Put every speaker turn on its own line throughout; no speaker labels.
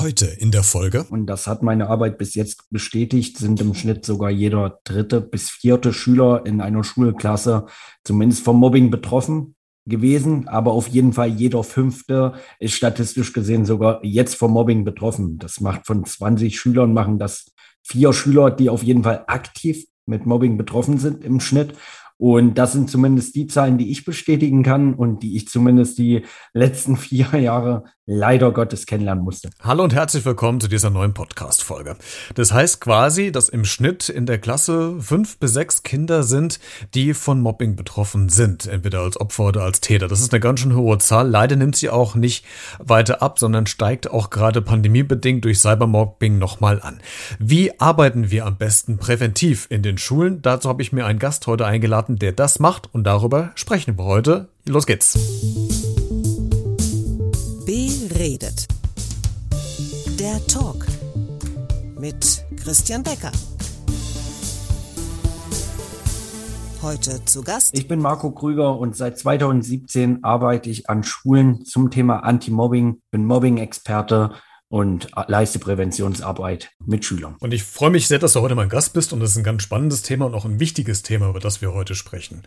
Heute in der Folge.
Und das hat meine Arbeit bis jetzt bestätigt, sind im Schnitt sogar jeder dritte bis vierte Schüler in einer Schulklasse zumindest vom Mobbing betroffen gewesen, aber auf jeden Fall jeder fünfte ist statistisch gesehen sogar jetzt vom Mobbing betroffen. Das macht von 20 Schülern machen das vier Schüler, die auf jeden Fall aktiv mit Mobbing betroffen sind im Schnitt. Und das sind zumindest die Zahlen, die ich bestätigen kann und die ich zumindest die letzten vier Jahre leider Gottes kennenlernen musste.
Hallo und herzlich willkommen zu dieser neuen Podcast-Folge. Das heißt quasi, dass im Schnitt in der Klasse fünf bis sechs Kinder sind, die von Mobbing betroffen sind, entweder als Opfer oder als Täter. Das ist eine ganz schön hohe Zahl. Leider nimmt sie auch nicht weiter ab, sondern steigt auch gerade pandemiebedingt durch Cybermobbing nochmal an. Wie arbeiten wir am besten präventiv in den Schulen? Dazu habe ich mir einen Gast heute eingeladen, der das macht und darüber sprechen wir heute. Los geht's
redet. Der Talk mit Christian Becker. Heute zu Gast.
Ich bin Marco Krüger und seit 2017 arbeite ich an Schulen zum Thema Anti-Mobbing, bin Mobbing-Experte und leiste Präventionsarbeit mit Schülern.
Und ich freue mich sehr, dass du heute mein Gast bist und das ist ein ganz spannendes Thema und auch ein wichtiges Thema, über das wir heute sprechen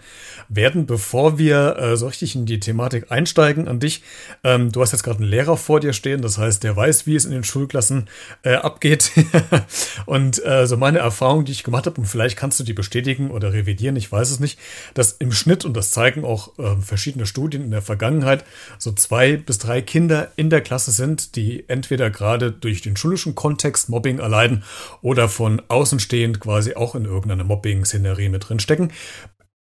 werden. Bevor wir äh, so richtig in die Thematik einsteigen an dich, ähm, du hast jetzt gerade einen Lehrer vor dir stehen, das heißt, der weiß, wie es in den Schulklassen äh, abgeht. und äh, so meine Erfahrung, die ich gemacht habe, und vielleicht kannst du die bestätigen oder revidieren, ich weiß es nicht, dass im Schnitt, und das zeigen auch äh, verschiedene Studien in der Vergangenheit, so zwei bis drei Kinder in der Klasse sind, die entweder gerade durch den schulischen Kontext Mobbing erleiden oder von außenstehend quasi auch in irgendeiner Mobbing-Szenerie mit drin stecken.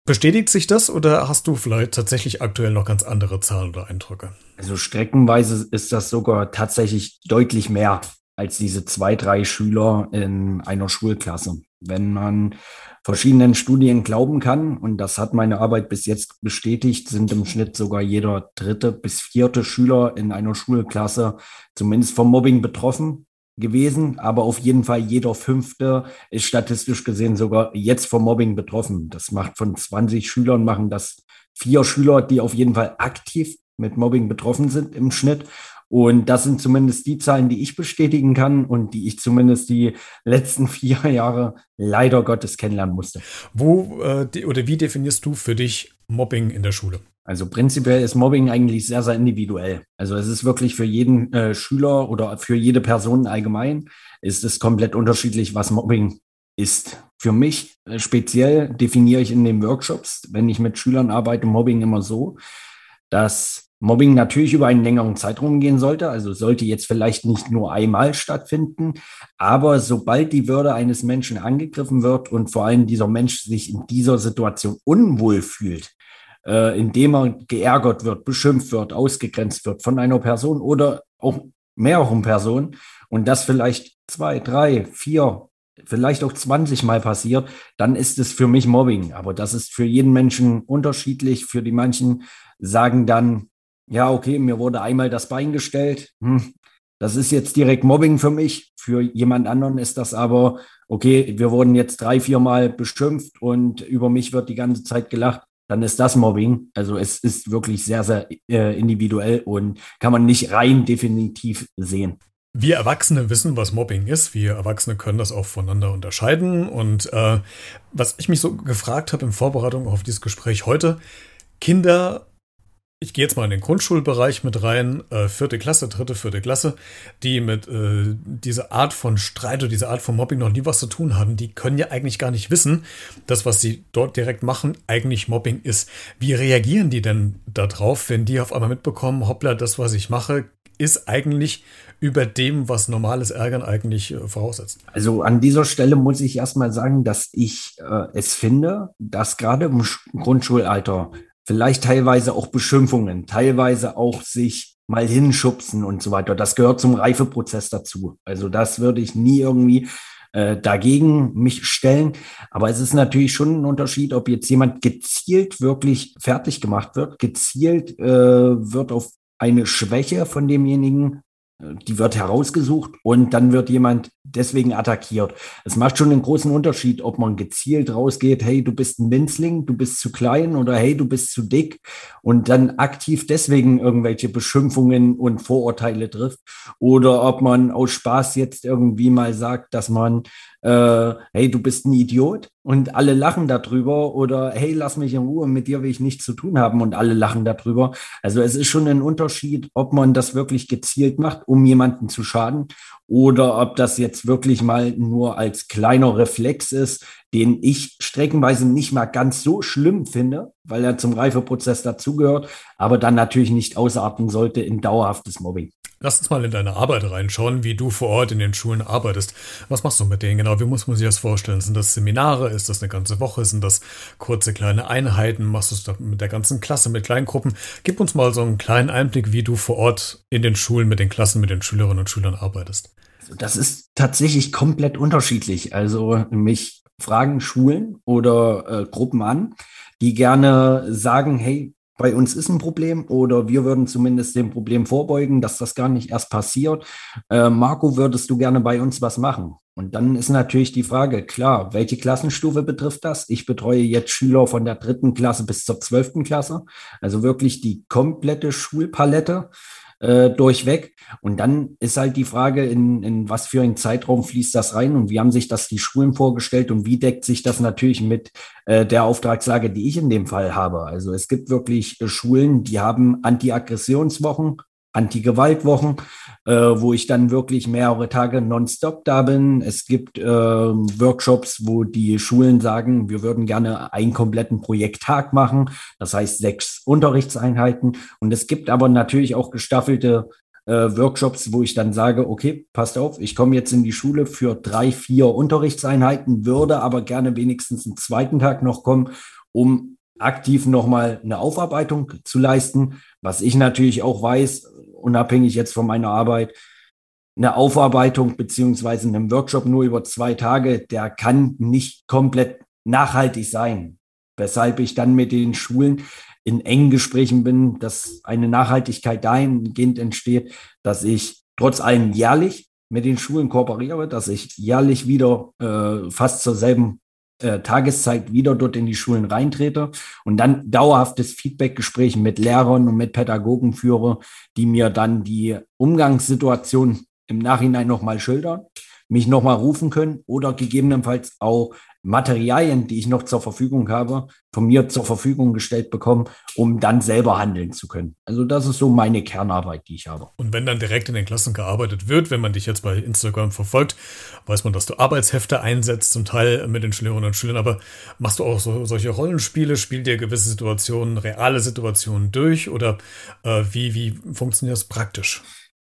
Bestätigt sich das oder hast du vielleicht tatsächlich aktuell noch ganz andere Zahlen oder Eindrücke?
Also streckenweise ist das sogar tatsächlich deutlich mehr als diese zwei, drei Schüler in einer Schulklasse. Wenn man verschiedenen Studien glauben kann, und das hat meine Arbeit bis jetzt bestätigt, sind im Schnitt sogar jeder dritte bis vierte Schüler in einer Schulklasse zumindest vom Mobbing betroffen gewesen, aber auf jeden Fall jeder fünfte ist statistisch gesehen sogar jetzt vom Mobbing betroffen. Das macht von 20 Schülern machen das vier Schüler, die auf jeden Fall aktiv mit Mobbing betroffen sind im Schnitt. Und das sind zumindest die Zahlen, die ich bestätigen kann und die ich zumindest die letzten vier Jahre leider Gottes kennenlernen musste.
Wo äh, oder wie definierst du für dich Mobbing in der Schule?
Also prinzipiell ist Mobbing eigentlich sehr, sehr individuell. Also es ist wirklich für jeden äh, Schüler oder für jede Person allgemein ist es komplett unterschiedlich, was Mobbing ist. Für mich äh, speziell definiere ich in den Workshops, wenn ich mit Schülern arbeite, Mobbing immer so, dass Mobbing natürlich über einen längeren Zeitraum gehen sollte, also sollte jetzt vielleicht nicht nur einmal stattfinden, aber sobald die Würde eines Menschen angegriffen wird und vor allem dieser Mensch sich in dieser Situation unwohl fühlt, äh, indem er geärgert wird, beschimpft wird, ausgegrenzt wird von einer Person oder auch mehreren Personen und das vielleicht zwei, drei, vier, vielleicht auch 20 Mal passiert, dann ist es für mich Mobbing. Aber das ist für jeden Menschen unterschiedlich. Für die manchen sagen dann, ja, okay, mir wurde einmal das Bein gestellt. Hm, das ist jetzt direkt Mobbing für mich. Für jemand anderen ist das aber, okay, wir wurden jetzt drei, vier Mal beschimpft und über mich wird die ganze Zeit gelacht. Dann ist das Mobbing. Also es ist wirklich sehr, sehr äh, individuell und kann man nicht rein definitiv sehen.
Wir Erwachsene wissen, was Mobbing ist. Wir Erwachsene können das auch voneinander unterscheiden. Und äh, was ich mich so gefragt habe in Vorbereitung auf dieses Gespräch heute, Kinder ich gehe jetzt mal in den Grundschulbereich mit rein, äh, vierte Klasse, dritte, vierte Klasse, die mit äh, dieser Art von Streit oder dieser Art von Mobbing noch nie was zu tun haben, die können ja eigentlich gar nicht wissen, dass was sie dort direkt machen, eigentlich Mobbing ist. Wie reagieren die denn darauf, wenn die auf einmal mitbekommen, hoppla, das, was ich mache, ist eigentlich über dem, was normales Ärgern eigentlich äh, voraussetzt?
Also an dieser Stelle muss ich erstmal sagen, dass ich äh, es finde, dass gerade im Grundschulalter vielleicht teilweise auch Beschimpfungen, teilweise auch sich mal hinschubsen und so weiter. Das gehört zum Reifeprozess dazu. Also das würde ich nie irgendwie äh, dagegen mich stellen. Aber es ist natürlich schon ein Unterschied, ob jetzt jemand gezielt wirklich fertig gemacht wird, gezielt äh, wird auf eine Schwäche von demjenigen, äh, die wird herausgesucht und dann wird jemand deswegen attackiert. Es macht schon einen großen Unterschied, ob man gezielt rausgeht, hey, du bist ein Winzling, du bist zu klein oder hey, du bist zu dick und dann aktiv deswegen irgendwelche Beschimpfungen und Vorurteile trifft oder ob man aus Spaß jetzt irgendwie mal sagt, dass man äh, hey, du bist ein Idiot und alle lachen darüber oder hey, lass mich in Ruhe, mit dir will ich nichts zu tun haben und alle lachen darüber. Also es ist schon ein Unterschied, ob man das wirklich gezielt macht, um jemanden zu schaden oder ob das jetzt wirklich mal nur als kleiner Reflex ist, den ich streckenweise nicht mal ganz so schlimm finde, weil er zum Reifeprozess dazugehört, aber dann natürlich nicht ausarten sollte in dauerhaftes Mobbing.
Lass uns mal in deine Arbeit reinschauen, wie du vor Ort in den Schulen arbeitest. Was machst du mit denen genau? Wie muss man sich das vorstellen? Sind das Seminare? Ist das eine ganze Woche? Sind das kurze kleine Einheiten? Machst du es mit der ganzen Klasse, mit kleinen Gruppen? Gib uns mal so einen kleinen Einblick, wie du vor Ort in den Schulen mit den Klassen, mit den Schülerinnen und Schülern arbeitest.
Das ist tatsächlich komplett unterschiedlich. Also mich fragen Schulen oder äh, Gruppen an, die gerne sagen, hey, bei uns ist ein Problem oder wir würden zumindest dem Problem vorbeugen, dass das gar nicht erst passiert. Äh, Marco, würdest du gerne bei uns was machen? Und dann ist natürlich die Frage, klar, welche Klassenstufe betrifft das? Ich betreue jetzt Schüler von der dritten Klasse bis zur zwölften Klasse, also wirklich die komplette Schulpalette äh, durchweg. Und dann ist halt die Frage, in, in was für einen Zeitraum fließt das rein und wie haben sich das die Schulen vorgestellt und wie deckt sich das natürlich mit äh, der Auftragslage, die ich in dem Fall habe. Also es gibt wirklich äh, Schulen, die haben Anti-Aggressionswochen, Anti-Gewalt-Wochen, äh, wo ich dann wirklich mehrere Tage nonstop da bin. Es gibt äh, Workshops, wo die Schulen sagen, wir würden gerne einen kompletten Projekttag machen, das heißt sechs Unterrichtseinheiten. Und es gibt aber natürlich auch gestaffelte äh, Workshops, wo ich dann sage, okay, passt auf, ich komme jetzt in die Schule für drei, vier Unterrichtseinheiten, würde aber gerne wenigstens einen zweiten Tag noch kommen, um aktiv nochmal eine Aufarbeitung zu leisten. Was ich natürlich auch weiß, unabhängig jetzt von meiner Arbeit, eine Aufarbeitung beziehungsweise einen Workshop nur über zwei Tage, der kann nicht komplett nachhaltig sein. Weshalb ich dann mit den Schulen in engen Gesprächen bin, dass eine Nachhaltigkeit dahingehend entsteht, dass ich trotz allem jährlich mit den Schulen kooperiere, dass ich jährlich wieder äh, fast zur selben äh, Tageszeit wieder dort in die Schulen reintrete und dann dauerhaftes Feedbackgespräch mit Lehrern und mit Pädagogen führe, die mir dann die Umgangssituation im Nachhinein nochmal schildern, mich nochmal rufen können oder gegebenenfalls auch Materialien, die ich noch zur Verfügung habe, von mir zur Verfügung gestellt bekommen, um dann selber handeln zu können. Also das ist so meine Kernarbeit, die ich habe.
Und wenn dann direkt in den Klassen gearbeitet wird, wenn man dich jetzt bei Instagram verfolgt, weiß man, dass du Arbeitshefte einsetzt, zum Teil mit den Schülerinnen und Schülern, aber machst du auch so, solche Rollenspiele, spielt dir gewisse Situationen, reale Situationen durch oder äh, wie, wie funktioniert das praktisch?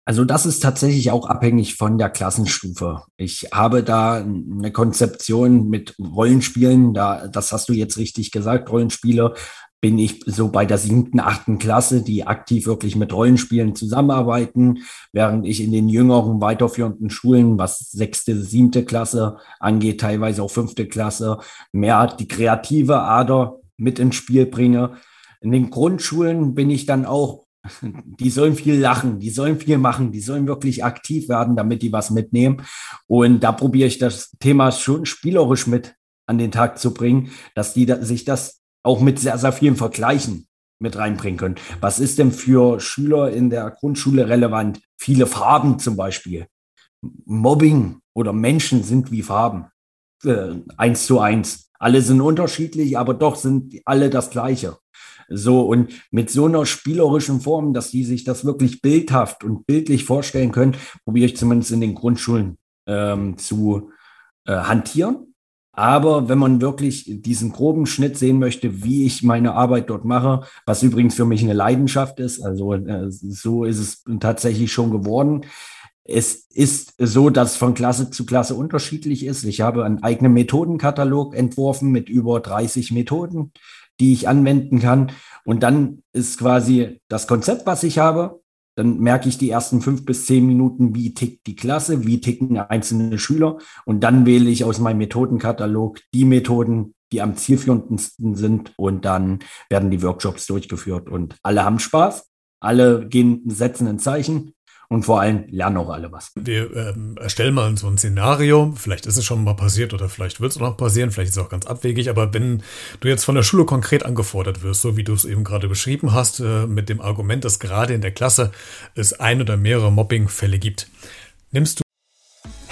Also das ist tatsächlich auch abhängig von der Klassenstufe. Ich habe da eine Konzeption mit Rollenspielen, da, das hast du jetzt richtig gesagt, Rollenspiele, bin ich so bei der siebten, achten Klasse, die aktiv wirklich mit Rollenspielen zusammenarbeiten, während ich in den jüngeren, weiterführenden Schulen, was sechste, siebte Klasse angeht, teilweise auch fünfte Klasse, mehr die kreative Ader mit ins Spiel bringe. In den Grundschulen bin ich dann auch die sollen viel lachen, die sollen viel machen, die sollen wirklich aktiv werden, damit die was mitnehmen. Und da probiere ich das Thema schon spielerisch mit an den Tag zu bringen, dass die sich das auch mit sehr, sehr vielen Vergleichen mit reinbringen können. Was ist denn für Schüler in der Grundschule relevant? Viele Farben zum Beispiel. Mobbing oder Menschen sind wie Farben. Äh, eins zu eins. Alle sind unterschiedlich, aber doch sind alle das Gleiche. So, und mit so einer spielerischen Form, dass die sich das wirklich bildhaft und bildlich vorstellen können, probiere ich zumindest in den Grundschulen ähm, zu äh, hantieren. Aber wenn man wirklich diesen groben Schnitt sehen möchte, wie ich meine Arbeit dort mache, was übrigens für mich eine Leidenschaft ist, also äh, so ist es tatsächlich schon geworden. Es ist so, dass von Klasse zu Klasse unterschiedlich ist. Ich habe einen eigenen Methodenkatalog entworfen mit über 30 Methoden die ich anwenden kann. Und dann ist quasi das Konzept, was ich habe. Dann merke ich die ersten fünf bis zehn Minuten, wie tickt die Klasse, wie ticken einzelne Schüler. Und dann wähle ich aus meinem Methodenkatalog die Methoden, die am zielführendsten sind. Und dann werden die Workshops durchgeführt. Und alle haben Spaß. Alle gehen, setzen ein Zeichen. Und vor allem lernen auch alle was.
Wir ähm, erstellen mal so ein Szenario, vielleicht ist es schon mal passiert oder vielleicht wird es noch passieren, vielleicht ist es auch ganz abwegig, aber wenn du jetzt von der Schule konkret angefordert wirst, so wie du es eben gerade beschrieben hast, äh, mit dem Argument, dass gerade in der Klasse es ein oder mehrere Mobbingfälle gibt, nimmst du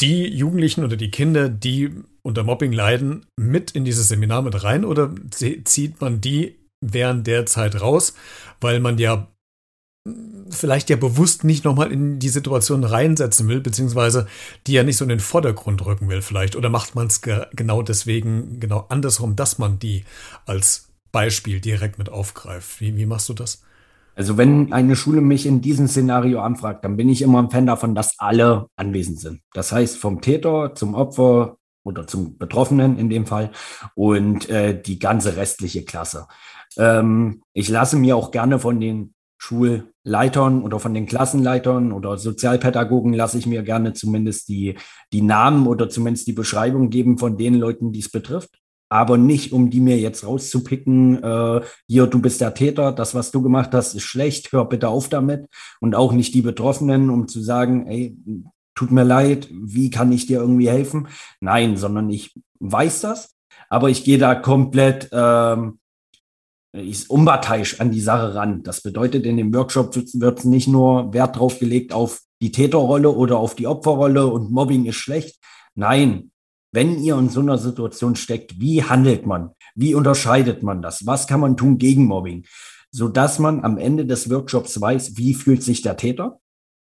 die Jugendlichen oder die Kinder, die unter Mobbing leiden, mit in dieses Seminar mit rein oder zieht man die während der Zeit raus, weil man ja vielleicht ja bewusst nicht nochmal in die Situation reinsetzen will, beziehungsweise die ja nicht so in den Vordergrund rücken will vielleicht. Oder macht man es ge genau deswegen, genau andersrum, dass man die als Beispiel direkt mit aufgreift. Wie, wie machst du das?
Also wenn eine Schule mich in diesem Szenario anfragt, dann bin ich immer ein Fan davon, dass alle anwesend sind. Das heißt vom Täter zum Opfer oder zum Betroffenen in dem Fall und äh, die ganze restliche Klasse. Ähm, ich lasse mir auch gerne von den Schulleitern oder von den Klassenleitern oder Sozialpädagogen lasse ich mir gerne zumindest die, die Namen oder zumindest die Beschreibung geben von den Leuten, die es betrifft aber nicht, um die mir jetzt rauszupicken, äh, hier, du bist der Täter, das, was du gemacht hast, ist schlecht, hör bitte auf damit. Und auch nicht die Betroffenen, um zu sagen, ey, tut mir leid, wie kann ich dir irgendwie helfen? Nein, sondern ich weiß das, aber ich gehe da komplett ähm, ich unparteiisch an die Sache ran. Das bedeutet, in dem Workshop wird nicht nur Wert drauf gelegt auf die Täterrolle oder auf die Opferrolle und Mobbing ist schlecht. Nein, wenn ihr in so einer Situation steckt, wie handelt man? Wie unterscheidet man das? Was kann man tun gegen Mobbing? Sodass man am Ende des Workshops weiß, wie fühlt sich der Täter?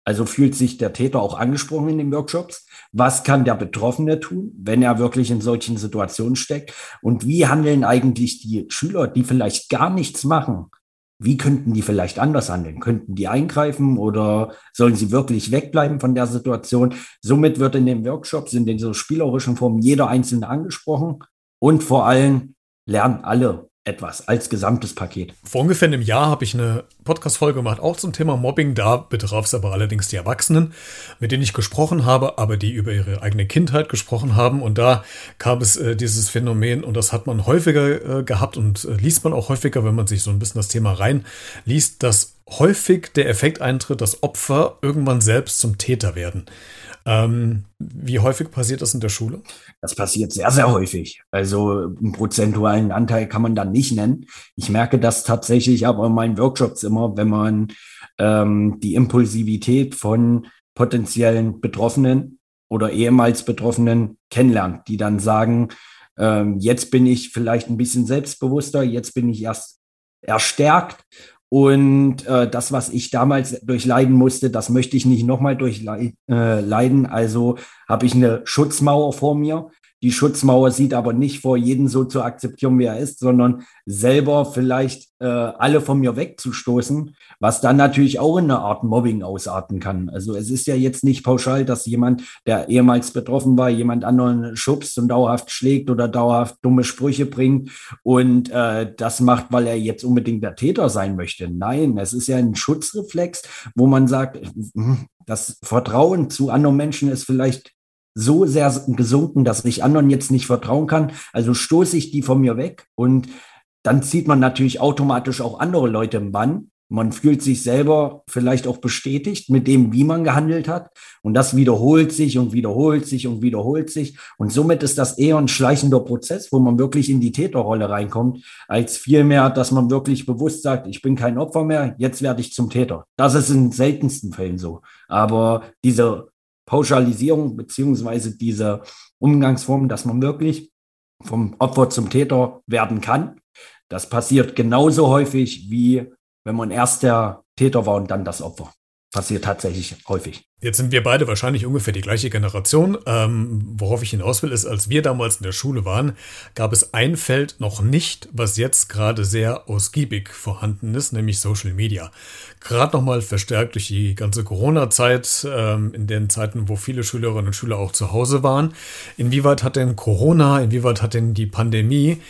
Also fühlt sich der Täter auch angesprochen in den Workshops? Was kann der Betroffene tun, wenn er wirklich in solchen Situationen steckt? Und wie handeln eigentlich die Schüler, die vielleicht gar nichts machen, wie könnten die vielleicht anders handeln? Könnten die eingreifen oder sollen sie wirklich wegbleiben von der Situation? Somit wird in den Workshops, in den so spielerischen Formen jeder Einzelne angesprochen und vor allem lernen alle etwas als gesamtes Paket.
Vor ungefähr einem Jahr habe ich eine Podcast-Folge gemacht, auch zum Thema Mobbing. Da betraf es aber allerdings die Erwachsenen, mit denen ich gesprochen habe, aber die über ihre eigene Kindheit gesprochen haben. Und da gab es äh, dieses Phänomen und das hat man häufiger äh, gehabt und äh, liest man auch häufiger, wenn man sich so ein bisschen das Thema reinliest, dass häufig der Effekt eintritt, dass Opfer irgendwann selbst zum Täter werden. Ähm, wie häufig passiert das in der Schule?
Das passiert sehr, sehr häufig. Also einen prozentualen Anteil kann man dann nicht nennen. Ich merke das tatsächlich aber in meinen Workshops immer, wenn man ähm, die Impulsivität von potenziellen Betroffenen oder ehemals Betroffenen kennenlernt, die dann sagen, ähm, jetzt bin ich vielleicht ein bisschen selbstbewusster, jetzt bin ich erst erstärkt und äh, das, was ich damals durchleiden musste, das möchte ich nicht nochmal durchleiden. Äh, also habe ich eine Schutzmauer vor mir, die Schutzmauer sieht aber nicht vor, jeden so zu akzeptieren, wie er ist, sondern selber vielleicht äh, alle von mir wegzustoßen, was dann natürlich auch in einer Art Mobbing ausarten kann. Also es ist ja jetzt nicht pauschal, dass jemand, der ehemals betroffen war, jemand anderen schubst und dauerhaft schlägt oder dauerhaft dumme Sprüche bringt und äh, das macht, weil er jetzt unbedingt der Täter sein möchte. Nein, es ist ja ein Schutzreflex, wo man sagt, hm, das Vertrauen zu anderen Menschen ist vielleicht so sehr gesunken, dass ich anderen jetzt nicht vertrauen kann. Also stoße ich die von mir weg und dann zieht man natürlich automatisch auch andere Leute im Bann. Man fühlt sich selber vielleicht auch bestätigt mit dem, wie man gehandelt hat. Und das wiederholt sich und wiederholt sich und wiederholt sich. Und somit ist das eher ein schleichender Prozess, wo man wirklich in die Täterrolle reinkommt, als vielmehr, dass man wirklich bewusst sagt, ich bin kein Opfer mehr, jetzt werde ich zum Täter. Das ist in seltensten Fällen so. Aber diese Pauschalisierung beziehungsweise diese Umgangsform, dass man wirklich vom Opfer zum Täter werden kann. Das passiert genauso häufig wie wenn man erst der Täter war und dann das Opfer. Passiert tatsächlich häufig.
Jetzt sind wir beide wahrscheinlich ungefähr die gleiche Generation. Ähm, worauf ich hinaus will, ist, als wir damals in der Schule waren, gab es ein Feld noch nicht, was jetzt gerade sehr ausgiebig vorhanden ist, nämlich Social Media. Gerade nochmal verstärkt durch die ganze Corona-Zeit, ähm, in den Zeiten, wo viele Schülerinnen und Schüler auch zu Hause waren. Inwieweit hat denn Corona, inwieweit hat denn die Pandemie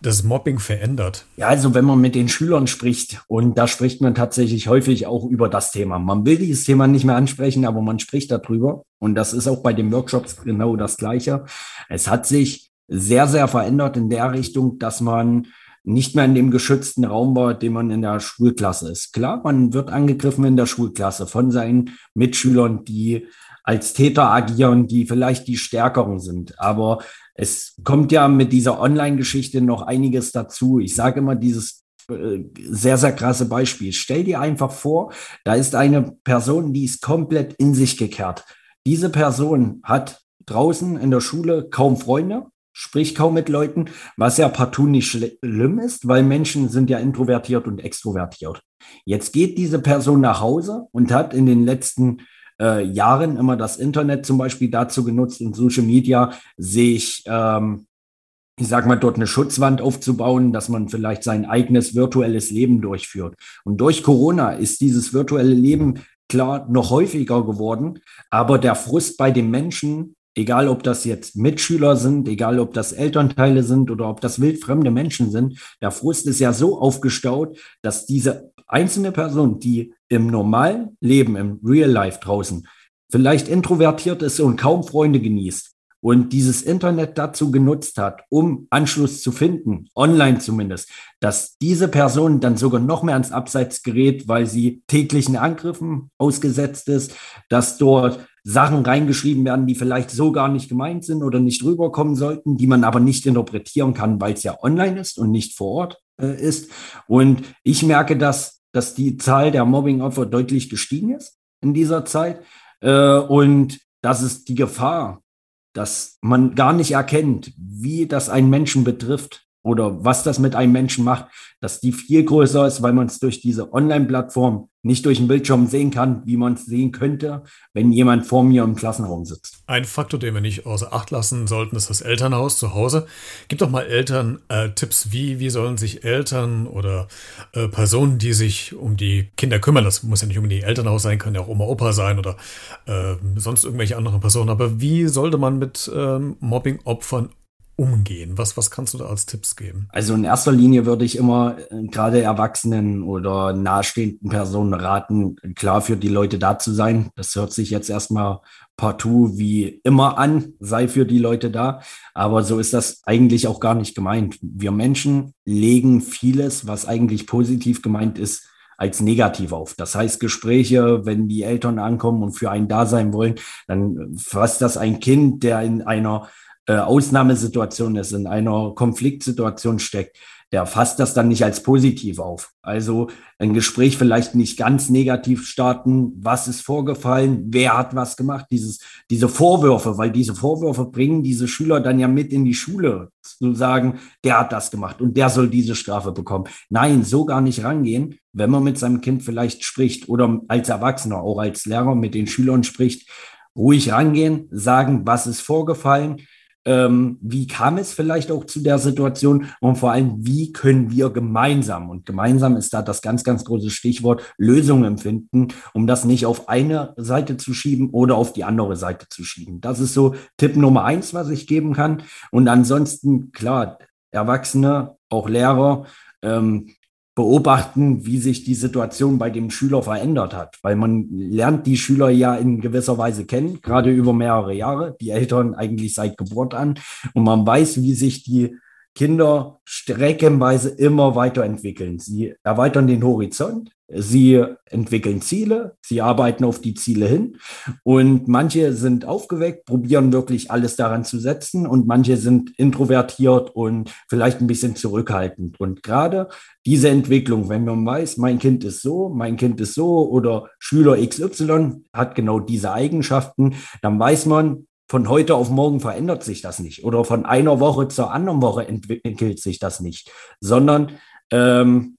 das Mobbing verändert?
Ja, also wenn man mit den Schülern spricht, und da spricht man tatsächlich häufig auch über das Thema. Man will dieses Thema nicht mehr ansprechen, aber man spricht darüber. Und das ist auch bei den Workshops genau das Gleiche. Es hat sich sehr, sehr verändert in der Richtung, dass man nicht mehr in dem geschützten Raum war, den man in der Schulklasse ist. Klar, man wird angegriffen in der Schulklasse von seinen Mitschülern, die als Täter agieren, die vielleicht die Stärkeren sind. Aber es kommt ja mit dieser Online-Geschichte noch einiges dazu. Ich sage immer dieses äh, sehr, sehr krasse Beispiel. Stell dir einfach vor, da ist eine Person, die ist komplett in sich gekehrt. Diese Person hat draußen in der Schule kaum Freunde, spricht kaum mit Leuten, was ja partout nicht schlimm ist, weil Menschen sind ja introvertiert und extrovertiert. Jetzt geht diese Person nach Hause und hat in den letzten äh, Jahren immer das Internet zum Beispiel dazu genutzt und Social Media, sich, ähm, ich sag mal, dort eine Schutzwand aufzubauen, dass man vielleicht sein eigenes virtuelles Leben durchführt. Und durch Corona ist dieses virtuelle Leben klar noch häufiger geworden, aber der Frust bei den Menschen egal ob das jetzt Mitschüler sind, egal ob das Elternteile sind oder ob das wildfremde Menschen sind, der Frust ist ja so aufgestaut, dass diese einzelne Person, die im normalen Leben, im Real Life draußen, vielleicht introvertiert ist und kaum Freunde genießt und dieses Internet dazu genutzt hat, um Anschluss zu finden, online zumindest, dass diese Person dann sogar noch mehr ans Abseits gerät, weil sie täglichen Angriffen ausgesetzt ist, dass dort Sachen reingeschrieben werden, die vielleicht so gar nicht gemeint sind oder nicht rüberkommen sollten, die man aber nicht interpretieren kann, weil es ja online ist und nicht vor Ort äh, ist. Und ich merke, dass, dass die Zahl der Mobbing-Opfer deutlich gestiegen ist in dieser Zeit. Äh, und dass es die Gefahr, dass man gar nicht erkennt, wie das einen Menschen betrifft, oder was das mit einem Menschen macht, dass die viel größer ist, weil man es durch diese Online-Plattform nicht durch den Bildschirm sehen kann, wie man es sehen könnte, wenn jemand vor mir im Klassenraum sitzt.
Ein Faktor, den wir nicht außer Acht lassen sollten, ist das Elternhaus zu Hause. Gib doch mal Eltern äh, Tipps, wie, wie sollen sich Eltern oder äh, Personen, die sich um die Kinder kümmern, das muss ja nicht unbedingt Elternhaus sein, kann ja auch Oma, Opa sein oder äh, sonst irgendwelche anderen Personen, aber wie sollte man mit ähm, Mobbing-Opfern umgehen? Was, was kannst du da als Tipps geben?
Also in erster Linie würde ich immer äh, gerade Erwachsenen oder nahestehenden Personen raten, klar für die Leute da zu sein. Das hört sich jetzt erstmal partout wie immer an, sei für die Leute da. Aber so ist das eigentlich auch gar nicht gemeint. Wir Menschen legen vieles, was eigentlich positiv gemeint ist, als negativ auf. Das heißt, Gespräche, wenn die Eltern ankommen und für einen da sein wollen, dann fasst das ein Kind, der in einer äh, Ausnahmesituation ist, in einer Konfliktsituation steckt, der fasst das dann nicht als positiv auf. Also ein Gespräch vielleicht nicht ganz negativ starten. Was ist vorgefallen? Wer hat was gemacht? Dieses, diese Vorwürfe, weil diese Vorwürfe bringen diese Schüler dann ja mit in die Schule zu sagen, der hat das gemacht und der soll diese Strafe bekommen. Nein, so gar nicht rangehen. Wenn man mit seinem Kind vielleicht spricht oder als Erwachsener, auch als Lehrer mit den Schülern spricht, ruhig rangehen, sagen, was ist vorgefallen, ähm, wie kam es vielleicht auch zu der Situation und vor allem, wie können wir gemeinsam, und gemeinsam ist da das ganz, ganz große Stichwort, Lösungen finden, um das nicht auf eine Seite zu schieben oder auf die andere Seite zu schieben. Das ist so Tipp Nummer eins, was ich geben kann. Und ansonsten, klar, Erwachsene, auch Lehrer, ähm, beobachten, wie sich die Situation bei dem Schüler verändert hat, weil man lernt die Schüler ja in gewisser Weise kennen, gerade über mehrere Jahre, die Eltern eigentlich seit Geburt an. Und man weiß, wie sich die Kinder streckenweise immer weiterentwickeln. Sie erweitern den Horizont, sie entwickeln Ziele, sie arbeiten auf die Ziele hin. Und manche sind aufgeweckt, probieren wirklich alles daran zu setzen. Und manche sind introvertiert und vielleicht ein bisschen zurückhaltend. Und gerade diese Entwicklung, wenn man weiß, mein Kind ist so, mein Kind ist so oder Schüler XY hat genau diese Eigenschaften, dann weiß man, von heute auf morgen verändert sich das nicht. Oder von einer Woche zur anderen Woche entwickelt sich das nicht, sondern ähm,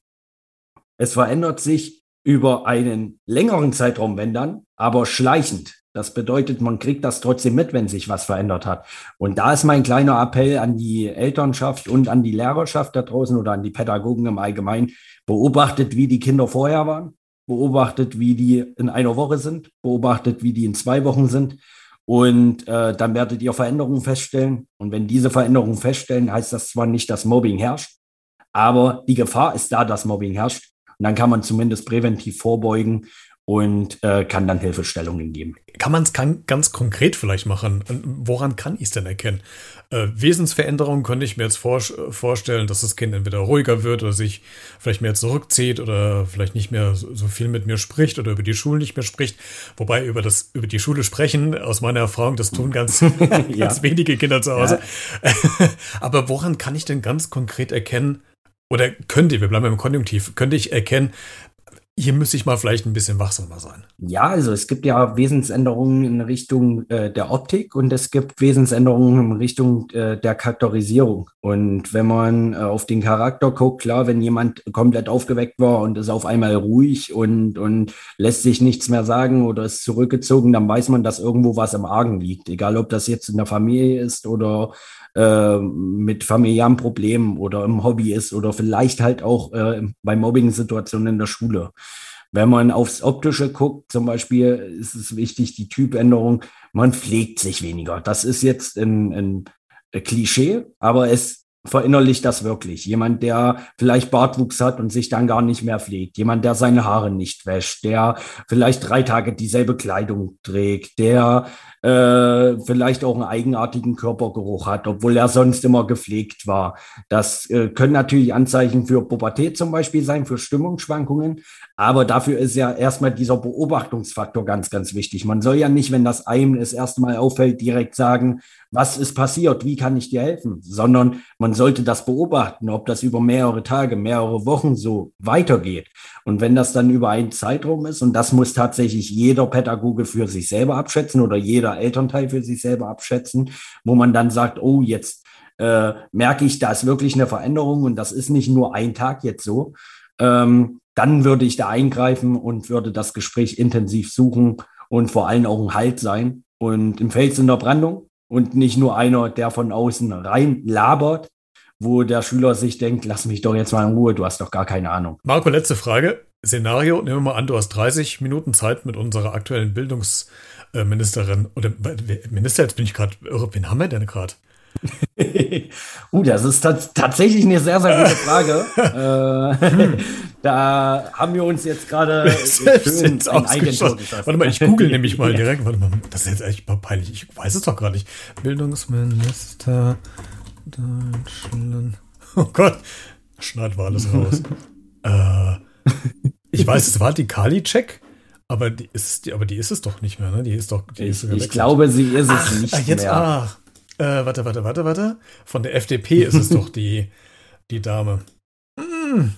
es verändert sich über einen längeren Zeitraum, wenn dann, aber schleichend. Das bedeutet, man kriegt das trotzdem mit, wenn sich was verändert hat. Und da ist mein kleiner Appell an die Elternschaft und an die Lehrerschaft da draußen oder an die Pädagogen im Allgemeinen. Beobachtet, wie die Kinder vorher waren. Beobachtet, wie die in einer Woche sind. Beobachtet, wie die in zwei Wochen sind. Und äh, dann werdet ihr Veränderungen feststellen. Und wenn diese Veränderungen feststellen, heißt das zwar nicht, dass Mobbing herrscht, aber die Gefahr ist da, dass Mobbing herrscht. Und dann kann man zumindest präventiv vorbeugen und äh, kann dann Hilfestellungen geben.
Kann man es ganz konkret vielleicht machen? Woran kann ich es denn erkennen? Äh, Wesensveränderungen könnte ich mir jetzt vor, vorstellen, dass das Kind entweder ruhiger wird oder sich vielleicht mehr zurückzieht oder vielleicht nicht mehr so, so viel mit mir spricht oder über die Schule nicht mehr spricht. Wobei über das über die Schule sprechen, aus meiner Erfahrung, das tun ganz, ja. ganz wenige Kinder zu Hause. Ja. Aber woran kann ich denn ganz konkret erkennen, oder könnte, wir bleiben im Konjunktiv, könnte ich erkennen, hier müsste ich mal vielleicht ein bisschen wachsamer sein.
Ja, also es gibt ja Wesensänderungen in Richtung äh, der Optik und es gibt Wesensänderungen in Richtung äh, der Charakterisierung. Und wenn man äh, auf den Charakter guckt, klar, wenn jemand komplett aufgeweckt war und ist auf einmal ruhig und, und lässt sich nichts mehr sagen oder ist zurückgezogen, dann weiß man, dass irgendwo was im Argen liegt. Egal, ob das jetzt in der Familie ist oder äh, mit familiären Problemen oder im Hobby ist oder vielleicht halt auch äh, bei Mobbing-Situationen in der Schule. Wenn man aufs Optische guckt, zum Beispiel, ist es wichtig, die Typänderung, man pflegt sich weniger. Das ist jetzt ein, ein Klischee, aber es verinnerlicht das wirklich. Jemand, der vielleicht Bartwuchs hat und sich dann gar nicht mehr pflegt. Jemand, der seine Haare nicht wäscht, der vielleicht drei Tage dieselbe Kleidung trägt, der äh, vielleicht auch einen eigenartigen Körpergeruch hat, obwohl er sonst immer gepflegt war. Das äh, können natürlich Anzeichen für Pubertät zum Beispiel sein, für Stimmungsschwankungen. Aber dafür ist ja erstmal dieser Beobachtungsfaktor ganz, ganz wichtig. Man soll ja nicht, wenn das einem das erste Mal auffällt, direkt sagen, was ist passiert, wie kann ich dir helfen, sondern man sollte das beobachten, ob das über mehrere Tage, mehrere Wochen so weitergeht. Und wenn das dann über einen Zeitraum ist, und das muss tatsächlich jeder Pädagoge für sich selber abschätzen oder jeder Elternteil für sich selber abschätzen, wo man dann sagt, oh, jetzt äh, merke ich, da ist wirklich eine Veränderung und das ist nicht nur ein Tag jetzt so, ähm, dann würde ich da eingreifen und würde das Gespräch intensiv suchen und vor allem auch ein Halt sein. Und im Fels in der Brandung und nicht nur einer, der von außen rein labert, wo der Schüler sich denkt, lass mich doch jetzt mal in Ruhe, du hast doch gar keine Ahnung.
Marco, letzte Frage. Szenario, nehmen wir mal an, du hast 30 Minuten Zeit mit unserer aktuellen Bildungsministerin oder Minister, jetzt bin ich gerade irre, wen haben wir denn gerade?
uh, das ist tatsächlich eine sehr, sehr gute Frage. äh, da haben wir uns jetzt gerade schön
ein Eigentor Warte mal, ich google nämlich mal direkt. Warte mal, das ist jetzt echt mal peinlich. Ich weiß es doch gar nicht. Bildungsminister Deutschland. Oh Gott, schneid war alles raus. äh, ich weiß, es war die Kali-Check. Aber die ist, aber die ist es doch nicht mehr, ne? Die ist doch. Die
ich, ist ich glaube, sie ist es ach, nicht
ach, jetzt, mehr. Ach, äh, warte, warte, warte, warte. Von der FDP ist es doch die, die Dame. Hm.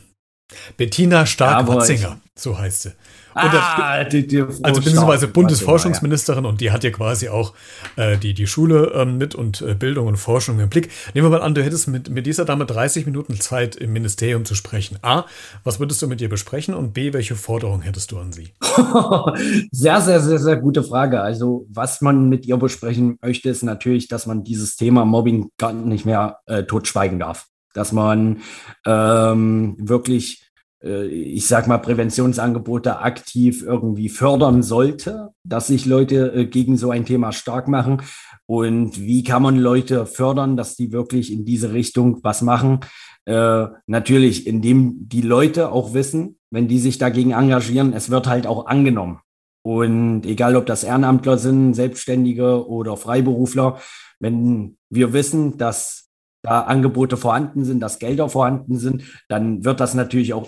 Bettina Stark-Watzinger, so heißt sie. Ah, die, die also beziehungsweise Bundesforschungsministerin und die hat ja quasi auch äh, die, die Schule ähm, mit und äh, Bildung und Forschung im Blick. Nehmen wir mal an, du hättest mit, mit dieser Dame 30 Minuten Zeit im Ministerium zu sprechen. A, was würdest du mit ihr besprechen und B, welche Forderungen hättest du an sie?
sehr, sehr, sehr, sehr gute Frage. Also was man mit ihr besprechen möchte, ist natürlich, dass man dieses Thema Mobbing gar nicht mehr äh, totschweigen darf. Dass man ähm, wirklich äh, ich sag mal, Präventionsangebote aktiv irgendwie fördern sollte, dass sich Leute äh, gegen so ein Thema stark machen. Und wie kann man Leute fördern, dass die wirklich in diese Richtung was machen? Äh, natürlich, indem die Leute auch wissen, wenn die sich dagegen engagieren, es wird halt auch angenommen. Und egal, ob das Ehrenamtler sind, Selbstständige oder Freiberufler, wenn wir wissen, dass da Angebote vorhanden sind, dass Gelder vorhanden sind, dann wird das natürlich auch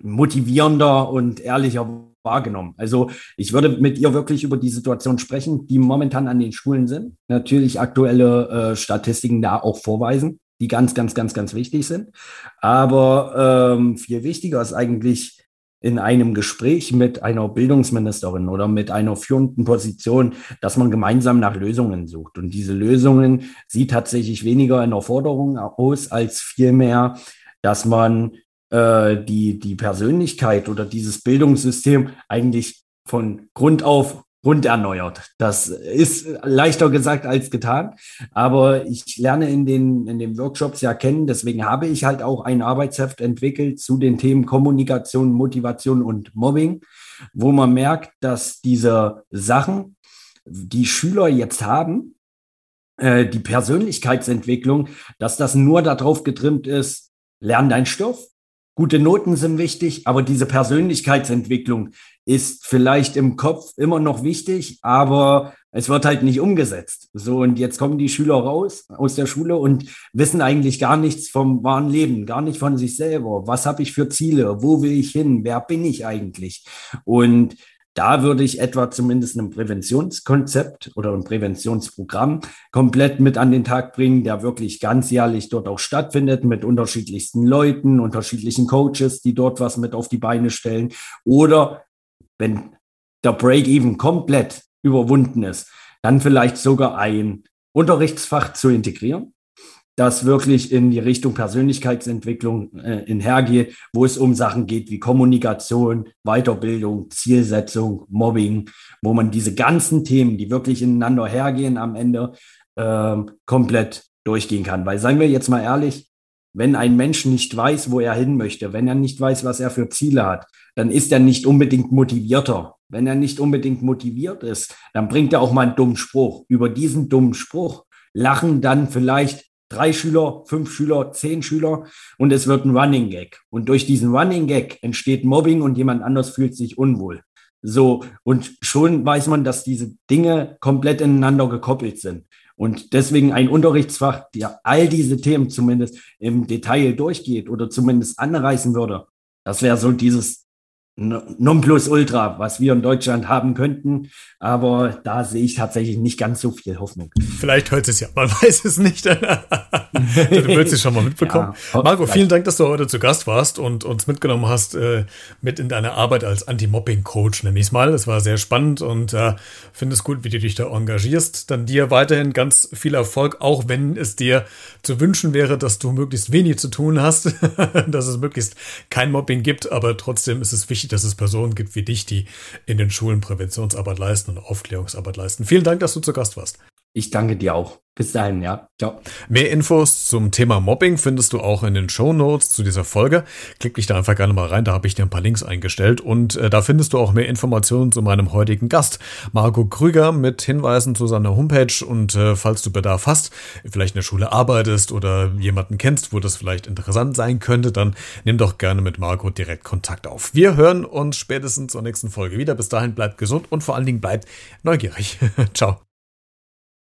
motivierender und ehrlicher wahrgenommen. Also ich würde mit ihr wirklich über die Situation sprechen, die momentan an den Schulen sind. Natürlich aktuelle äh, Statistiken da auch vorweisen, die ganz, ganz, ganz, ganz wichtig sind. Aber ähm, viel wichtiger ist eigentlich in einem Gespräch mit einer Bildungsministerin oder mit einer führenden Position, dass man gemeinsam nach Lösungen sucht. Und diese Lösungen sieht tatsächlich weniger in der Forderung aus, als vielmehr, dass man äh, die, die Persönlichkeit oder dieses Bildungssystem eigentlich von Grund auf rund erneuert. Das ist leichter gesagt als getan, aber ich lerne in den, in den Workshops ja kennen, deswegen habe ich halt auch ein Arbeitsheft entwickelt zu den Themen Kommunikation, Motivation und Mobbing, wo man merkt, dass diese Sachen, die Schüler jetzt haben, äh, die Persönlichkeitsentwicklung, dass das nur darauf getrimmt ist, lern deinen Stoff, Gute Noten sind wichtig, aber diese Persönlichkeitsentwicklung ist vielleicht im Kopf immer noch wichtig, aber es wird halt nicht umgesetzt. So, und jetzt kommen die Schüler raus aus der Schule und wissen eigentlich gar nichts vom wahren Leben, gar nicht von sich selber. Was habe ich für Ziele? Wo will ich hin? Wer bin ich eigentlich? Und da würde ich etwa zumindest ein Präventionskonzept oder ein Präventionsprogramm komplett mit an den Tag bringen, der wirklich ganzjährlich dort auch stattfindet mit unterschiedlichsten Leuten, unterschiedlichen Coaches, die dort was mit auf die Beine stellen. Oder wenn der Break-Even komplett überwunden ist, dann vielleicht sogar ein Unterrichtsfach zu integrieren, das wirklich in die Richtung Persönlichkeitsentwicklung äh, inhergeht, wo es um Sachen geht wie Kommunikation, Weiterbildung, Zielsetzung, Mobbing, wo man diese ganzen Themen, die wirklich ineinander hergehen, am Ende äh, komplett durchgehen kann. Weil seien wir jetzt mal ehrlich, wenn ein Mensch nicht weiß, wo er hin möchte, wenn er nicht weiß, was er für Ziele hat, dann ist er nicht unbedingt motivierter. Wenn er nicht unbedingt motiviert ist, dann bringt er auch mal einen dummen Spruch. Über diesen dummen Spruch lachen dann vielleicht drei Schüler, fünf Schüler, zehn Schüler und es wird ein Running Gag. Und durch diesen Running Gag entsteht Mobbing und jemand anders fühlt sich unwohl. So, und schon weiß man, dass diese Dinge komplett ineinander gekoppelt sind. Und deswegen ein Unterrichtsfach, der all diese Themen zumindest im Detail durchgeht oder zumindest anreißen würde, das wäre so dieses Nonplusultra, was wir in Deutschland haben könnten. Aber da sehe ich tatsächlich nicht ganz so viel Hoffnung.
Vielleicht hört es ja, man weiß es nicht. du willst es schon mal mitbekommen. Ja, Marco, vielen Dank, dass du heute zu Gast warst und uns mitgenommen hast äh, mit in deine Arbeit als Anti-Mobbing-Coach, nenne ich es mal. Es war sehr spannend und äh, finde es gut, wie du dich da engagierst. Dann dir weiterhin ganz viel Erfolg, auch wenn es dir zu wünschen wäre, dass du möglichst wenig zu tun hast, dass es möglichst kein Mobbing gibt, aber trotzdem ist es wichtig, dass es Personen gibt wie dich, die in den Schulen Präventionsarbeit leisten und Aufklärungsarbeit leisten. Vielen Dank, dass du zu Gast warst.
Ich danke dir auch. Bis dahin, ja. Ciao.
Mehr Infos zum Thema Mobbing findest du auch in den Show Notes zu dieser Folge. Klick dich da einfach gerne mal rein, da habe ich dir ein paar Links eingestellt und äh, da findest du auch mehr Informationen zu meinem heutigen Gast, Marco Krüger, mit Hinweisen zu seiner Homepage und äh, falls du Bedarf hast, vielleicht in der Schule arbeitest oder jemanden kennst, wo das vielleicht interessant sein könnte, dann nimm doch gerne mit Marco direkt Kontakt auf. Wir hören uns spätestens zur nächsten Folge wieder. Bis dahin bleibt gesund und vor allen Dingen bleibt neugierig. Ciao.